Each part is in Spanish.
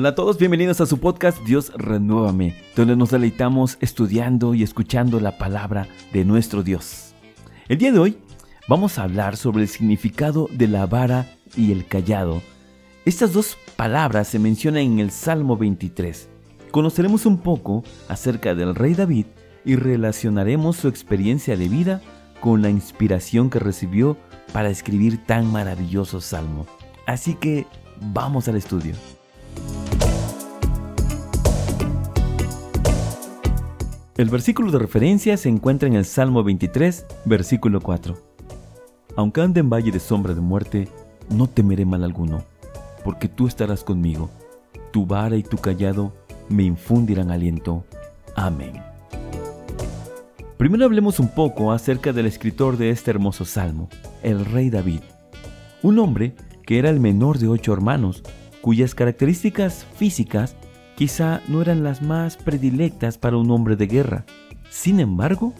Hola a todos, bienvenidos a su podcast Dios Renuévame, donde nos deleitamos estudiando y escuchando la palabra de nuestro Dios. El día de hoy vamos a hablar sobre el significado de la vara y el callado. Estas dos palabras se mencionan en el Salmo 23. Conoceremos un poco acerca del rey David y relacionaremos su experiencia de vida con la inspiración que recibió para escribir tan maravilloso salmo. Así que vamos al estudio. El versículo de referencia se encuentra en el Salmo 23, versículo 4. Aunque ande en valle de sombra de muerte, no temeré mal alguno, porque tú estarás conmigo. Tu vara y tu callado me infundirán aliento. Amén. Primero hablemos un poco acerca del escritor de este hermoso salmo, el rey David. Un hombre que era el menor de ocho hermanos, cuyas características físicas quizá no eran las más predilectas para un hombre de guerra. Sin embargo,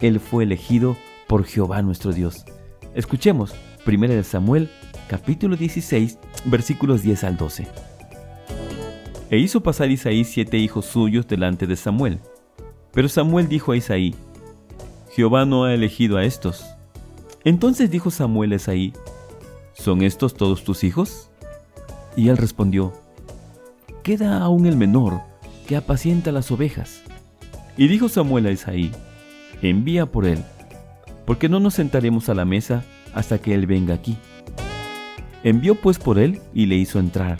él fue elegido por Jehová nuestro Dios. Escuchemos 1 Samuel capítulo 16 versículos 10 al 12. E hizo pasar Isaí siete hijos suyos delante de Samuel. Pero Samuel dijo a Isaí, Jehová no ha elegido a estos. Entonces dijo Samuel a Isaí, ¿son estos todos tus hijos? Y él respondió, queda aún el menor, que apacienta las ovejas. Y dijo Samuel a Isaí, envía por él, porque no nos sentaremos a la mesa hasta que él venga aquí. Envió pues por él y le hizo entrar,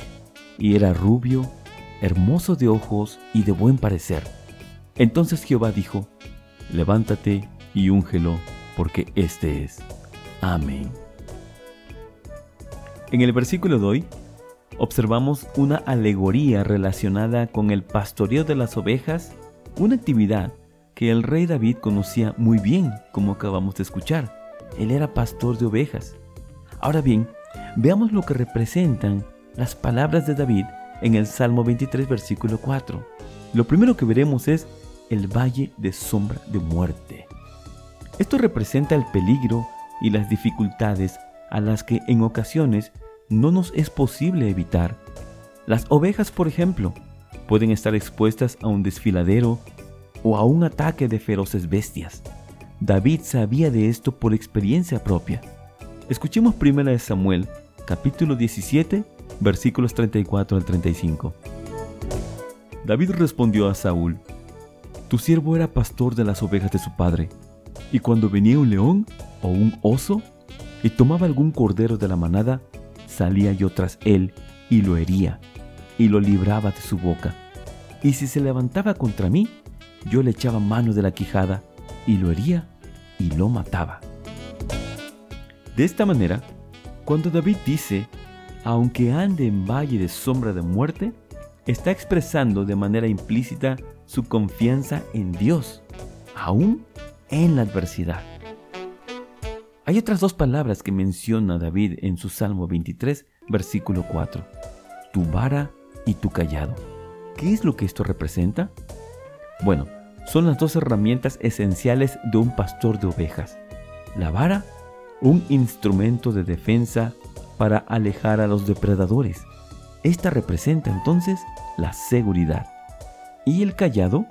y era rubio, hermoso de ojos y de buen parecer. Entonces Jehová dijo, levántate y úngelo, porque este es. Amén. En el versículo de hoy observamos una alegoría relacionada con el pastoreo de las ovejas, una actividad que el rey David conocía muy bien, como acabamos de escuchar. Él era pastor de ovejas. Ahora bien, veamos lo que representan las palabras de David en el Salmo 23, versículo 4. Lo primero que veremos es el valle de sombra de muerte. Esto representa el peligro y las dificultades a las que en ocasiones no nos es posible evitar. Las ovejas, por ejemplo, pueden estar expuestas a un desfiladero o a un ataque de feroces bestias. David sabía de esto por experiencia propia. Escuchemos 1 Samuel, capítulo 17, versículos 34 al 35. David respondió a Saúl, Tu siervo era pastor de las ovejas de su padre, y cuando venía un león o un oso y tomaba algún cordero de la manada, salía yo tras él y lo hería, y lo libraba de su boca. Y si se levantaba contra mí, yo le echaba mano de la quijada, y lo hería, y lo mataba. De esta manera, cuando David dice, aunque ande en valle de sombra de muerte, está expresando de manera implícita su confianza en Dios, aún en la adversidad. Hay otras dos palabras que menciona David en su Salmo 23, versículo 4. Tu vara y tu callado. ¿Qué es lo que esto representa? Bueno, son las dos herramientas esenciales de un pastor de ovejas. La vara, un instrumento de defensa para alejar a los depredadores. Esta representa entonces la seguridad. Y el callado,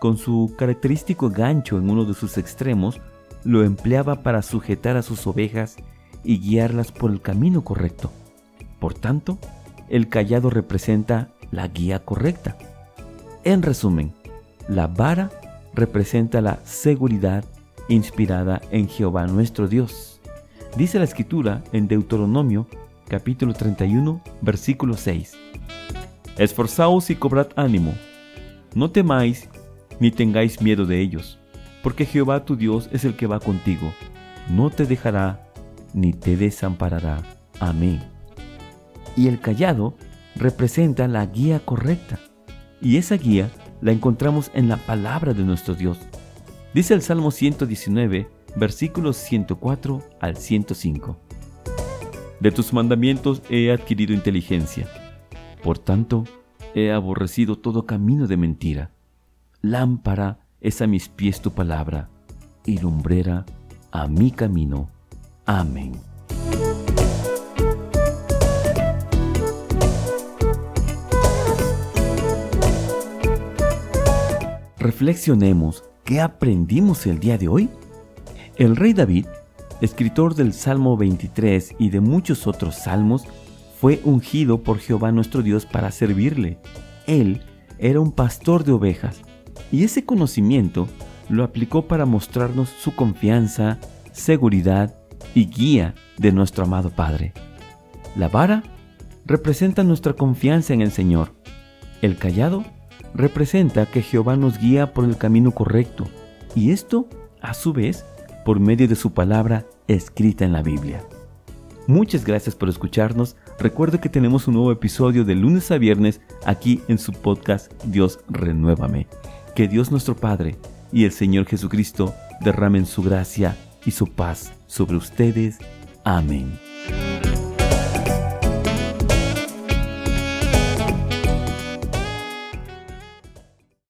con su característico gancho en uno de sus extremos, lo empleaba para sujetar a sus ovejas y guiarlas por el camino correcto. Por tanto, el callado representa la guía correcta. En resumen, la vara representa la seguridad inspirada en Jehová nuestro Dios. Dice la escritura en Deuteronomio capítulo 31 versículo 6. Esforzaos y cobrad ánimo, no temáis ni tengáis miedo de ellos porque Jehová tu Dios es el que va contigo, no te dejará ni te desamparará. Amén. Y el callado representa la guía correcta, y esa guía la encontramos en la palabra de nuestro Dios. Dice el Salmo 119, versículos 104 al 105. De tus mandamientos he adquirido inteligencia, por tanto he aborrecido todo camino de mentira. Lámpara es a mis pies tu palabra y lumbrera a mi camino. Amén. Reflexionemos qué aprendimos el día de hoy. El rey David, escritor del Salmo 23 y de muchos otros salmos, fue ungido por Jehová nuestro Dios para servirle. Él era un pastor de ovejas y ese conocimiento lo aplicó para mostrarnos su confianza, seguridad y guía de nuestro amado Padre. La vara representa nuestra confianza en el Señor. El callado representa que Jehová nos guía por el camino correcto y esto, a su vez, por medio de su palabra escrita en la Biblia. Muchas gracias por escucharnos. Recuerde que tenemos un nuevo episodio de lunes a viernes aquí en su podcast Dios Renuévame. Que Dios nuestro Padre y el Señor Jesucristo derramen su gracia y su paz sobre ustedes. Amén.